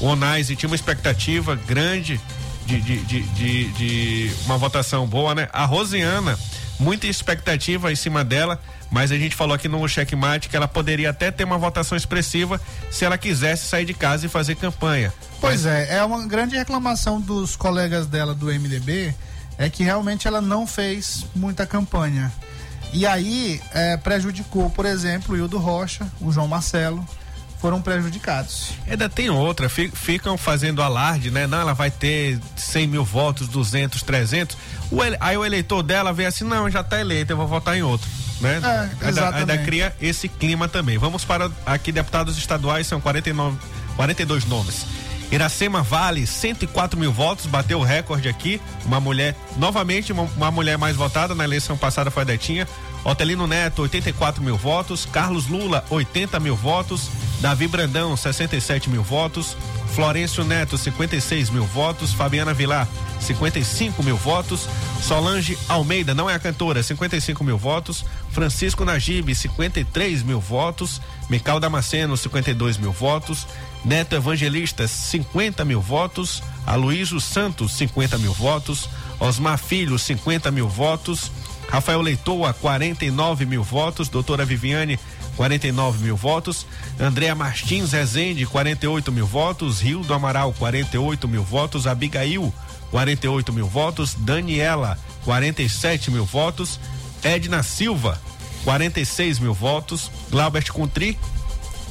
Onaise tinha uma expectativa grande de, de, de, de, de uma votação boa, né? A Rosiana, muita expectativa em cima dela, mas a gente falou aqui no checkmate que ela poderia até ter uma votação expressiva se ela quisesse sair de casa e fazer campanha. Pois é, é uma grande reclamação dos colegas dela do MDB, é que realmente ela não fez muita campanha. E aí é, prejudicou, por exemplo, o Hildo Rocha, o João Marcelo, foram prejudicados. Ainda tem outra, fi- ficam fazendo alarde, né? Não, ela vai ter 100 mil votos, 200, 300. O aí o eleitor dela vê assim: não, já está eleito, eu vou votar em outro. Né? É, ainda, ainda cria esse clima também. Vamos para aqui, deputados estaduais, são 49, 42 nomes. Iracema Vale, 104 mil votos, bateu o recorde aqui. Uma mulher, novamente, uma, uma mulher mais votada na eleição passada foi a Detinha. Otelino Neto, 84 mil votos. Carlos Lula, 80 mil votos. Davi Brandão, 67 mil votos. Florencio Neto, 56 mil votos. Fabiana Vilar, 55 mil votos. Solange Almeida, não é a cantora, 55 mil votos. Francisco Najib, 53 mil votos. Mical Damasceno, 52 mil votos. Neto Evangelista, 50 mil votos. Aloysio Santos, 50 mil votos. Osmar Filho, 50 mil votos. Rafael Leitoa, 49 mil votos. Doutora Viviane, 49 mil votos. Andréa Martins Rezende, 48 mil votos. Rio do Amaral, 48 mil votos. Abigail, 48 mil votos. Daniela, 47 mil votos. Edna Silva, 46 mil votos. Glaubert Contri,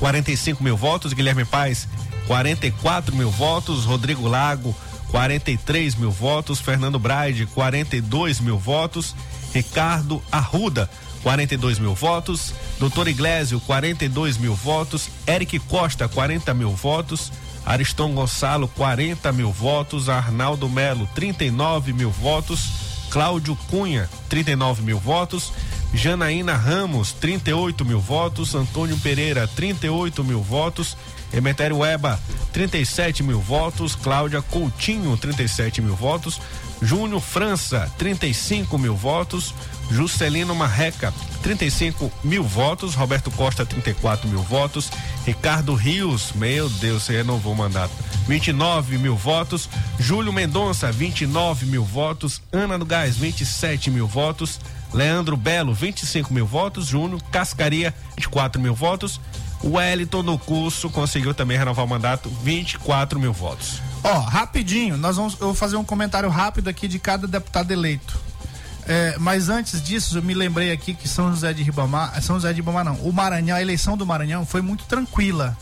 45 mil votos. Guilherme Paz, 44 mil votos. Rodrigo Lago, 43 mil votos. Fernando Braide, 42 mil votos. Ricardo Arruda, 42 mil votos. Doutor Iglesio, 42 mil votos. Eric Costa, 40 mil votos. Ariston Gonçalo, 40 mil votos. Arnaldo Melo, 39 mil votos. Cláudio Cunha, 39 mil votos. Janaína Ramos, 38 mil votos. Antônio Pereira, 38 mil votos. Emetério Eba, 37 mil votos. Cláudia Coutinho, 37 mil votos. Júnior França, 35 mil votos. Juscelino Marreca, 35 mil votos. Roberto Costa, 34 mil votos. Ricardo Rios, meu Deus, você renovou o mandato. 29 mil votos. Júlio Mendonça, 29 mil votos. Ana do Gás, 27 mil votos. Leandro Belo, 25 mil votos. Júnior Cascaria, 24 mil votos. Wellington no curso conseguiu também renovar o mandato, 24 mil votos. Ó, rapidinho, nós vamos, eu vou fazer um comentário rápido aqui de cada deputado eleito. É, mas antes disso, eu me lembrei aqui que São José de Ribamar, São José de Ribamar não, o Maranhão, a eleição do Maranhão foi muito tranquila.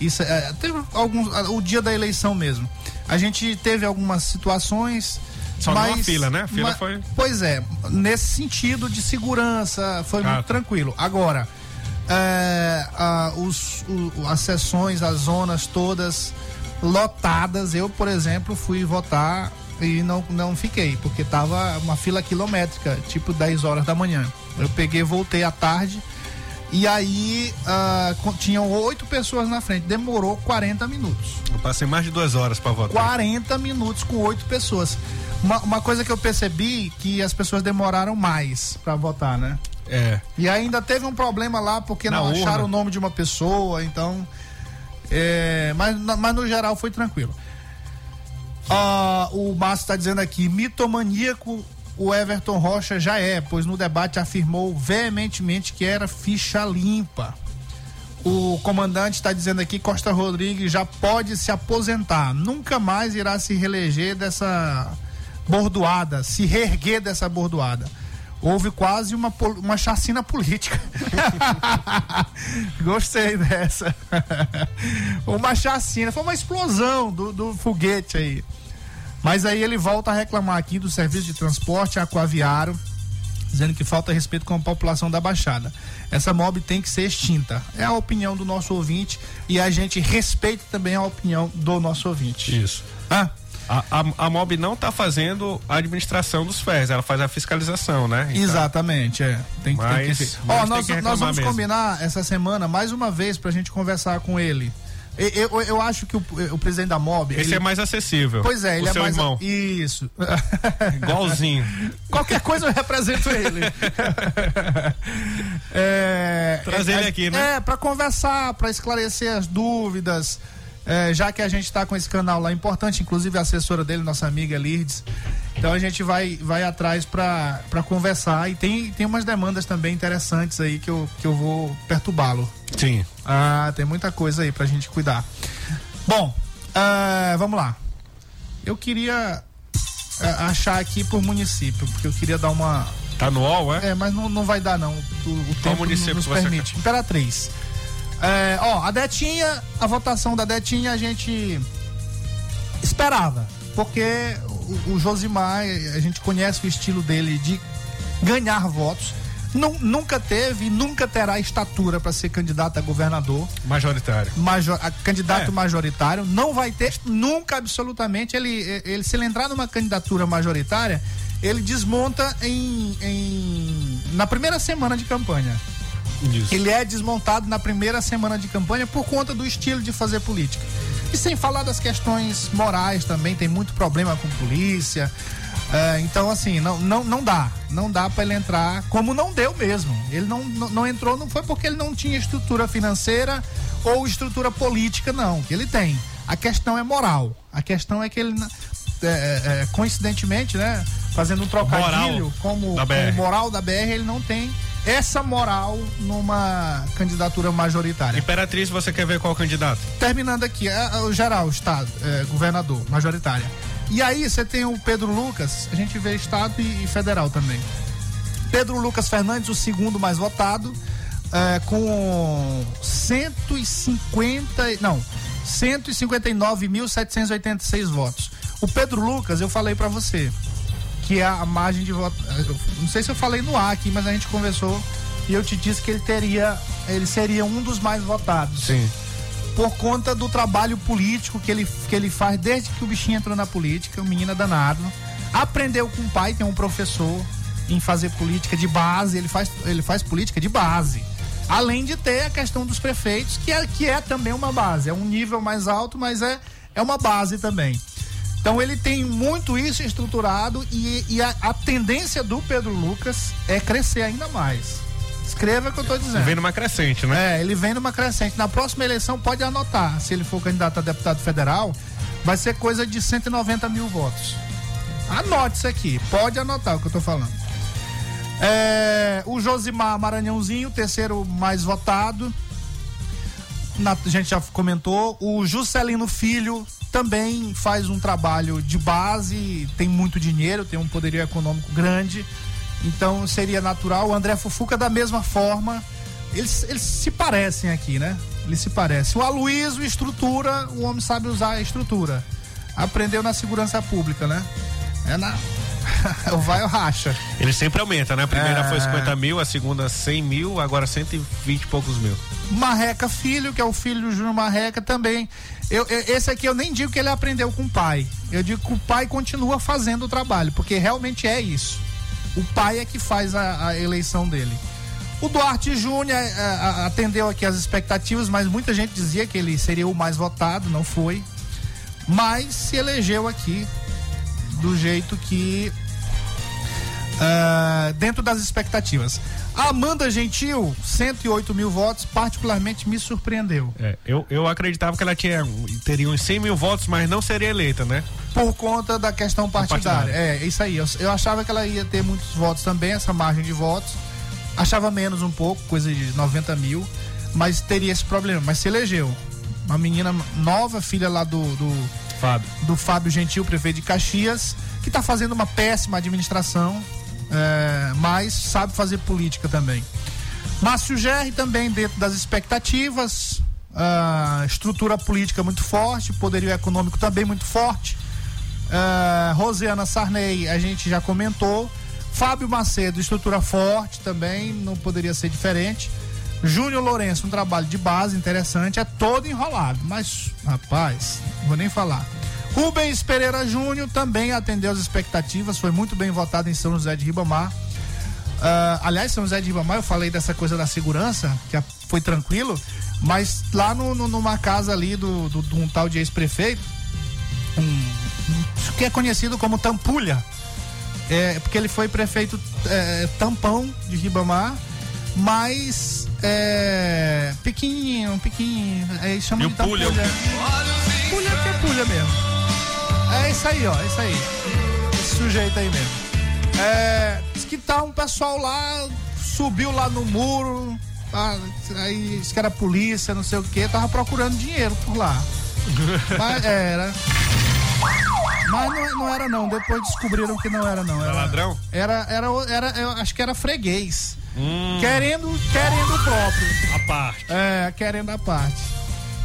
Isso, é, teve alguns, o dia da eleição mesmo. A gente teve algumas situações. Só mas, numa fila, né? A fila ma- foi- Pois é, nesse sentido de segurança, foi Ah, muito tá. tranquilo. Agora, é, a- os, o- as sessões, as zonas todas lotadas. Eu, por exemplo, fui votar e não, não fiquei, porque tava uma fila quilométrica, tipo 10 horas da manhã. Eu peguei, voltei à tarde. E aí co- tinham oito pessoas na frente. Demorou 40 minutos. Eu passei mais de duas horas para votar. 40 minutos com oito pessoas. Uma, uma coisa que eu percebi que as pessoas demoraram mais para votar, né? É. E ainda teve um problema lá porque Na não urna. acharam o nome de uma pessoa, então. é, mas, mas no geral foi tranquilo. Ah, o Márcio está dizendo aqui: mitomaníaco o Everton Rocha já é, pois no debate afirmou veementemente que era ficha limpa. O comandante está dizendo aqui: Costa Rodrigues já pode se aposentar, nunca mais irá se reeleger dessa bordoada, se reerguer dessa bordoada. Houve quase uma, uma chacina política. Gostei dessa. uma chacina, foi uma explosão do, do foguete aí. Mas aí ele volta a reclamar aqui do serviço de transporte aquaviário dizendo que falta respeito com a população da Baixada. Essa mob tem que ser extinta. É a opinião do nosso ouvinte e a gente respeita também a opinião do nosso ouvinte. Isso. Ah, A, a, a MOB não está fazendo a administração dos FES, ela faz a fiscalização, né? Então, Exatamente, é. Tem, que- tem que Mas- mas Ó, nós, que nós vamos mesmo. combinar essa semana mais uma vez pra gente conversar com ele. Eu, eu, eu acho que o, o presidente da MOB. Esse ele- é mais acessível. Pois é, ele o é seu mais. irmão. Isso. Igualzinho. Qualquer coisa eu represento ele. é, Traz ele aqui, né? É, pra conversar, pra esclarecer as dúvidas. É, já que a gente tá com esse canal lá importante, inclusive a assessora dele, nossa amiga Lirdes. Então a gente vai, vai atrás pra conversar. E tem, tem umas demandas também interessantes aí que eu, que eu vou perturbá-lo. Sim. Ah, tem muita coisa aí pra gente cuidar. Bom, ah, vamos lá. Eu queria ah, achar aqui por município, porque eu queria dar uma. Tá no UOL, é? É, mas não, não vai dar, não. O, o tempo município nos permite. Imperatriz. É, ó, a Detinha, a votação da Detinha a gente esperava, porque o, o Josimar, a gente conhece o estilo dele de ganhar votos. Nu- nunca teve e nunca terá estatura para ser candidato a governador Majoritário. major, a- candidato É. majoritário, não vai ter nunca absolutamente. Ele, ele se ele entrar numa candidatura majoritária, ele desmonta em, em na primeira semana de campanha. Isso. Ele é desmontado na primeira semana de campanha por conta do estilo de fazer política. E sem falar das questões morais também, tem muito problema com polícia. É, então, assim, não, não, não dá. Não dá para ele entrar, como não deu mesmo. Ele não, não, não entrou, não foi porque ele não tinha estrutura financeira ou estrutura política, não. Que ele tem. A questão é moral. A questão é que ele, é, é, é, coincidentemente, né, fazendo um trocadilho, Moral como, como moral da BR, ele não tem essa moral numa candidatura majoritária. Imperatriz, você quer ver qual candidato? Terminando aqui, é, é o geral, estado, é, governador, majoritária. E aí você tem o Pedro Lucas, a gente vê estado e, e federal também. Pedro Lucas Fernandes, o segundo mais votado, é, com 150, não, 159.786 votos. O Pedro Lucas, eu falei pra você, que é a margem de voto. Não sei se eu falei no ar aqui, mas a gente conversou e eu te disse que ele teria, ele seria um dos mais votados Sim. por conta do trabalho político que ele, que ele faz desde que o bichinho entrou na política, um menino é danado. Aprendeu com o pai, que é um professor, em fazer política de base, ele faz, ele faz política de base. Além de ter a questão dos prefeitos, que é, que é também uma base. É um nível mais alto, mas é, é uma base também. Então ele tem muito isso estruturado e, e a, a tendência do Pedro Lucas é crescer ainda mais. Escreva o que eu estou dizendo. Vem numa crescente, né? É, ele vem numa crescente. Na próxima eleição, pode anotar, se ele for candidato a deputado federal, vai ser coisa de 190 mil votos. Anote isso aqui, pode anotar o que eu tô falando. É, o Josimar Maranhãozinho, terceiro mais votado. Na- a gente já comentou. O Juscelino Filho também faz um trabalho de base, tem muito dinheiro, tem um poderio econômico grande. Então seria natural. O André Fufuca, da mesma forma. Eles, eles se parecem aqui, né? Eles se parecem. O Aloysio, estrutura, o homem sabe usar a estrutura. Aprendeu na segurança pública, né? É na. o vai ou racha. Ele sempre aumenta, né? A primeira É. foi 50 mil, a segunda 100 mil, agora 120 e poucos mil. Marreca Filho, que é o filho do Júnior Marreca também. Eu, eu- esse aqui eu nem digo que ele aprendeu com o pai. Eu digo que o pai continua fazendo o trabalho, porque realmente é isso. O pai é que faz a, a eleição dele. O Duarte Júnior eh, a- atendeu aqui as expectativas, mas muita gente dizia que ele seria o mais votado, não foi. Mas se elegeu aqui do jeito que ah, dentro das expectativas. Amanda Gentil, 108 mil votos, particularmente me surpreendeu. É, eu, eu acreditava que ela tinha, teria uns 100 mil votos, mas não seria eleita, né? Por conta da questão partidária. partidária. É, isso aí. Eu, eu achava que ela ia ter muitos votos também, essa margem de votos. Achava menos um pouco, coisa de 90 mil. Mas teria esse problema. Mas se elegeu. Uma menina nova, filha lá do, do, Fábio. do Fábio Gentil, prefeito de Caxias, que está fazendo uma péssima administração, é, mas sabe fazer política também. Márcio Gerri também dentro das expectativas, ah, estrutura política muito forte, poderio econômico também muito forte. Ah, Rosiana Sarney, a gente já comentou. Fábio Macedo, estrutura forte também, não poderia ser diferente. Júnior Lourenço, um trabalho de base interessante, é todo enrolado, mas, rapaz, não vou nem falar. Rubens Pereira Júnior também atendeu as expectativas, foi muito bem votado em São José de Ribamar. Ah, aliás, São José de Ribamar, eu falei dessa coisa da segurança, que foi tranquilo, mas lá no, no- numa casa ali do, do- de um tal de ex-prefeito, um, um- que é conhecido como Tampulha, é, porque ele foi prefeito é, tampão de Ribamar, mas é, pequenininho, pequenininho, aí chama E de o Pulha? Tampulha. Pulha que é Pulha mesmo. É isso aí, ó, é isso aí. Esse sujeito aí mesmo. É, diz que tá um pessoal lá, subiu lá no muro, ah, aí disse que era polícia, não sei o que, tava procurando dinheiro por lá. Mas era. Mas não, não era não, depois descobriram que não era não. Era ladrão? Era, era, era, eu acho que era freguês. Querendo, querendo o próprio. A parte. É, querendo a parte.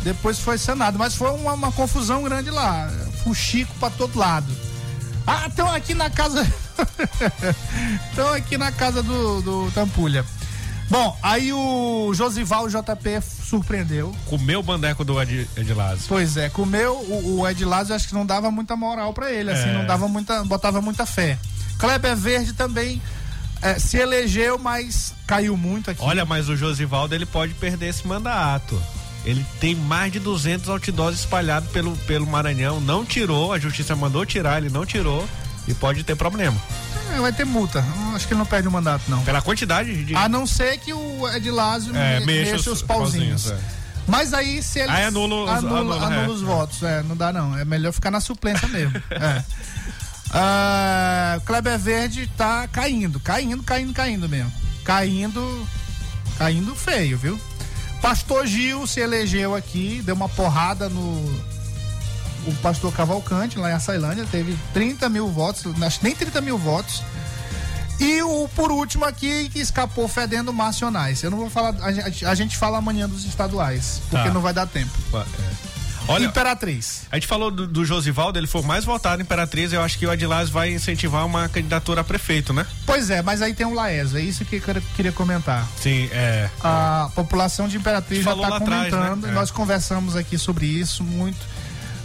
Depois foi sanado, mas foi uma, uma confusão grande lá. Fuxico pra todo lado. Ah, estão aqui na casa. Estão aqui na casa do, do Tampulha. Bom, aí o Josival JP surpreendeu. Comeu o bandeco do Ed, Edilásio. Pois é, comeu o, o Ed Lázio, acho que não dava muita moral pra ele, assim, É. não dava muita, botava muita fé. Kleber Verde também eh, se elegeu, mas caiu muito aqui. Olha, mas o Josivaldo ele pode perder esse mandato. Ele tem mais de 200 outdoors espalhados pelo, pelo Maranhão. Não tirou, a justiça mandou tirar, ele não tirou. E pode ter problema. É, vai ter multa. Acho que ele não perde o mandato, não. Pela quantidade de. A não ser que o Edilásio É, me- mexa mexa, os os pauzinhos. pauzinhos, Mas aí se ele Aí anula os- anula, anula, anula é. os votos, é, não dá não. É melhor ficar na suplência mesmo. é. Ah, Kleber Verde tá caindo, caindo, caindo, caindo mesmo. Caindo, caindo feio, viu? Pastor Gil se elegeu aqui, deu uma porrada no o pastor Cavalcante, lá em Açailândia, teve 30 mil votos, acho que nem 30 mil votos. E o por último aqui que escapou fedendo Marcionais. Eu não vou falar, a gente, a gente fala amanhã dos estaduais, porque Tá. não vai dar tempo. É. Olha, Imperatriz. a gente falou do, do Josivaldo, ele foi o mais votado Imperatriz. Eu acho que o Adilásio vai incentivar uma candidatura a prefeito, né? Pois é, mas aí tem o Laes, é isso que eu queria- comentar. Sim, é. A população de Imperatriz já está lá atrás, comentando, né? É. nós conversamos aqui sobre isso muito,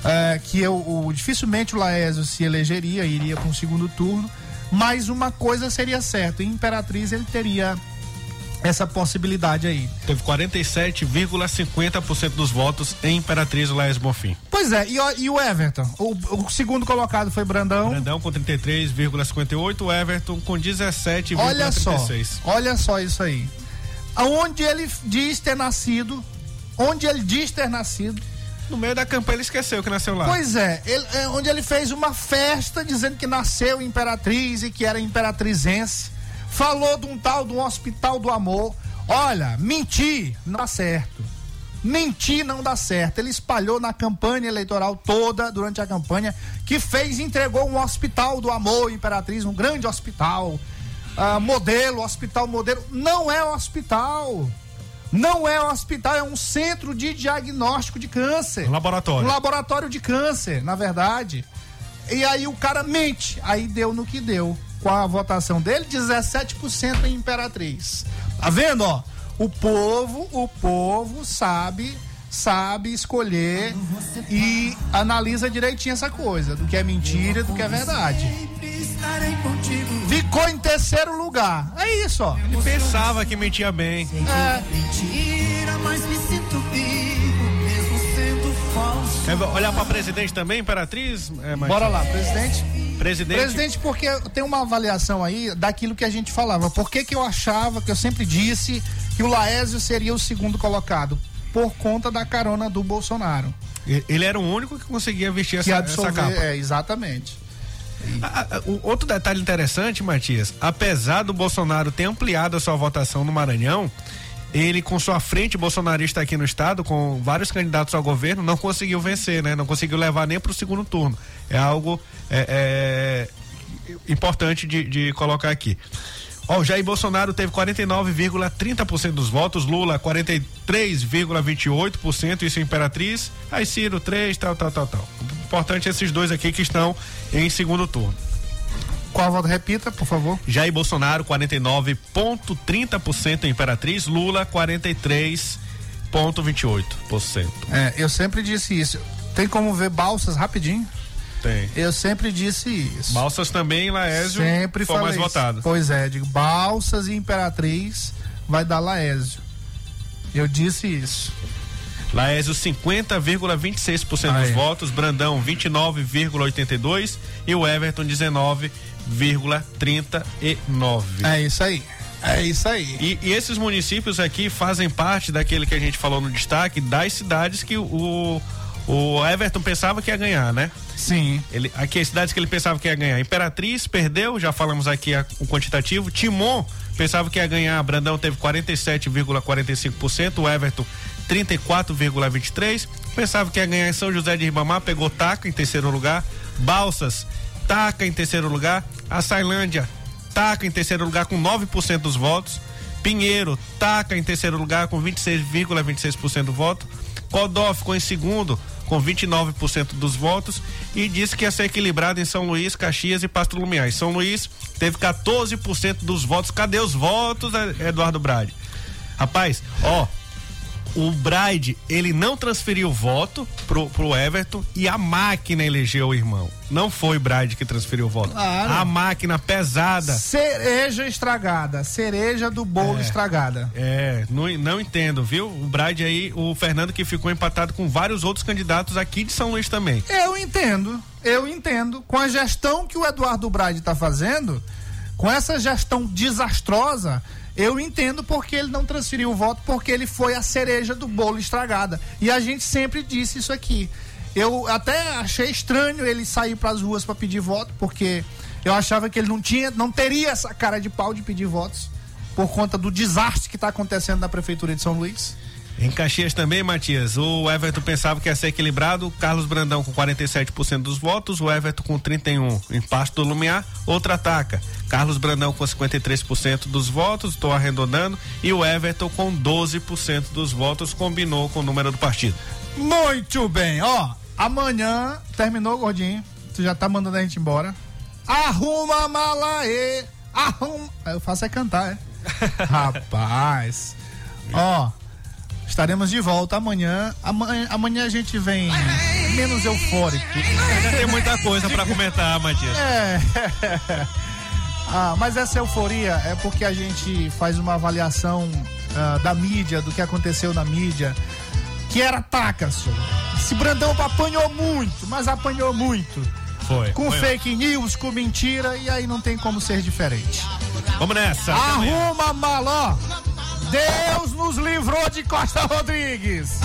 é, que eu, o, dificilmente o Laésio se elegeria, iria para um segundo turno, mas uma coisa seria certa, Imperatriz ele teria essa possibilidade aí. Teve 47,50% dos votos em Imperatriz Laes Bonfim. Pois é, e, o- e o Everton? O, o segundo colocado foi Brandão. Brandão com 33,58%, o Everton com 17,36%. Olha só, olha só isso aí. Aonde ele diz ter nascido, onde ele diz ter nascido, No meio da campanha ele esqueceu que nasceu lá. Pois é, ele- é, onde ele fez uma festa dizendo que nasceu imperatriz e que era imperatrizense. Falou de um tal de um hospital do amor. Olha, mentir não dá certo. Mentir não dá certo. Ele espalhou na campanha eleitoral toda, durante a campanha, que fez entregou um hospital do amor, Imperatriz, um grande hospital. ah, modelo, hospital modelo. Não é hospital. Não é hospital, é um centro de diagnóstico de câncer. Um laboratório. Um laboratório de câncer, na verdade. E aí o cara mente. Aí deu no que deu. Com a votação dele, 17% em Imperatriz. Tá vendo, ó? O povo, o povo sabe, sabe escolher e analisa direitinho essa coisa, do que é mentira, do que é verdade. Ficou em terceiro lugar. É isso, ó. Ele pensava que mentia bem. É, Mentira, mas me sinto vivo, mesmo sendo falso. Quer olhar pra presidente também, Imperatriz? É, bora lá, presidente. Presidente. Presidente, porque tem uma avaliação aí daquilo que a gente falava. Por que, que eu achava, que eu sempre disse, que o Laésio seria o segundo colocado? Por conta da carona do Bolsonaro. Ele era o único que conseguia vestir Que essa, essa absorver. capa. É, exatamente. Ah, o- Outro detalhe interessante, Matias, apesar do Bolsonaro ter ampliado a sua votação no Maranhão, ele com sua frente bolsonarista aqui no estado, com vários candidatos ao governo, não conseguiu vencer, né? Não conseguiu levar nem para o segundo turno. É algo é, é, importante de, de colocar aqui. Ó, o Jair Bolsonaro teve 49,30% dos votos, Lula 43,28%, isso é Imperatriz, aí Ciro 3, tal, tal, tal, tal. Importante esses dois aqui que estão em segundo turno. Qual voto? Repita, por favor. Jair Bolsonaro, 49,30% em Imperatriz. Lula, 43,28%. É, eu sempre disse isso. Tem como ver balsas rapidinho? Tem. Eu sempre disse isso. Balsas também, Laésio, sempre foi mais votado. Pois é, digo, Balsas e Imperatriz vai dar Laésio. Eu disse isso. Laésio 50,26% Ah, dos votos, Brandão 29,82% e o Everton 19,39%. É isso aí. É isso aí. E, e esses municípios aqui fazem parte daquele que a gente falou no destaque, das cidades que o, o Everton pensava que ia ganhar, né? Sim. Ele, aqui as cidades que ele pensava que ia ganhar. Imperatriz perdeu, já falamos aqui a- o quantitativo. Timon pensava que ia ganhar, Brandão teve 47,45%, o Everton 34,23%. Pensava que ia ganhar em São José de Ribamar, pegou Taca em terceiro lugar. Balsas, Taca em terceiro lugar. A Sailândia, Taca em terceiro lugar com 9% dos votos. Pinheiro, Taca em terceiro lugar com 26,26% do voto. Codó ficou em segundo com 29% dos votos e disse que ia ser equilibrado em São Luís, Caxias e Pasto Lumiar. São Luís teve 14% dos votos. Cadê os votos, Eduardo Brade? Rapaz, ó, o Bride, ele não transferiu o voto pro, pro Everton e a máquina elegeu o irmão. Não foi o Bride que transferiu o voto. Claro. A máquina pesada. Cereja estragada. Cereja do bolo É. estragada. É, não, não entendo, viu? O Bride aí, o Fernando que ficou empatado com vários outros candidatos aqui de São Luís também. Eu entendo, eu entendo. Com a gestão que o Eduardo Brade está fazendo, com essa gestão desastrosa, eu entendo porque ele não transferiu o voto, porque ele foi a cereja do bolo estragada. E a gente sempre disse isso aqui. Eu até achei estranho ele sair para as ruas para pedir voto, porque eu achava que ele não tinha, não teria essa cara de pau de pedir votos por conta do desastre que está acontecendo na prefeitura de São Luís. Em Caxias também, Matias, o Everton pensava que ia ser equilibrado, Carlos Brandão com 47% dos votos, o Everton com 31%. Em Pasto do Lumiar, outra ataca. Carlos Brandão com 53% dos votos, estou arredondando, e o Everton com 12% dos votos, combinou com o número do partido. Muito bem, ó. Amanhã terminou, gordinho. Tu já tá mandando a gente embora. Arruma a mala aí. Arruma. Eu faço é cantar, é? Rapaz. Ó. Estaremos de volta amanhã. Amanhã, amanhã a gente vem menos eufórico. Ainda tem muita coisa para comentar, Matias. É. ah, mas essa euforia é porque a gente faz uma avaliação ah, da mídia, do que aconteceu na mídia, que era taca, senhor. Esse Brandão apanhou muito, mas apanhou muito. Foi. Com Foi. fake news, com mentira, e aí não tem como ser diferente. Vamos nessa. Arruma maló! Deus nos livrou de Costa Rodrigues!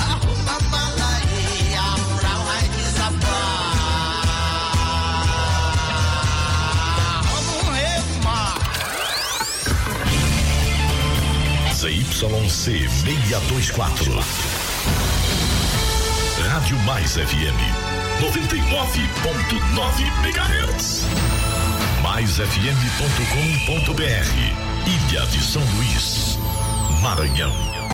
ZYC 624. Rádio Mais FM 99.9 MHz. MaisFM.com.br. Ilha de São Luís, Maranhão.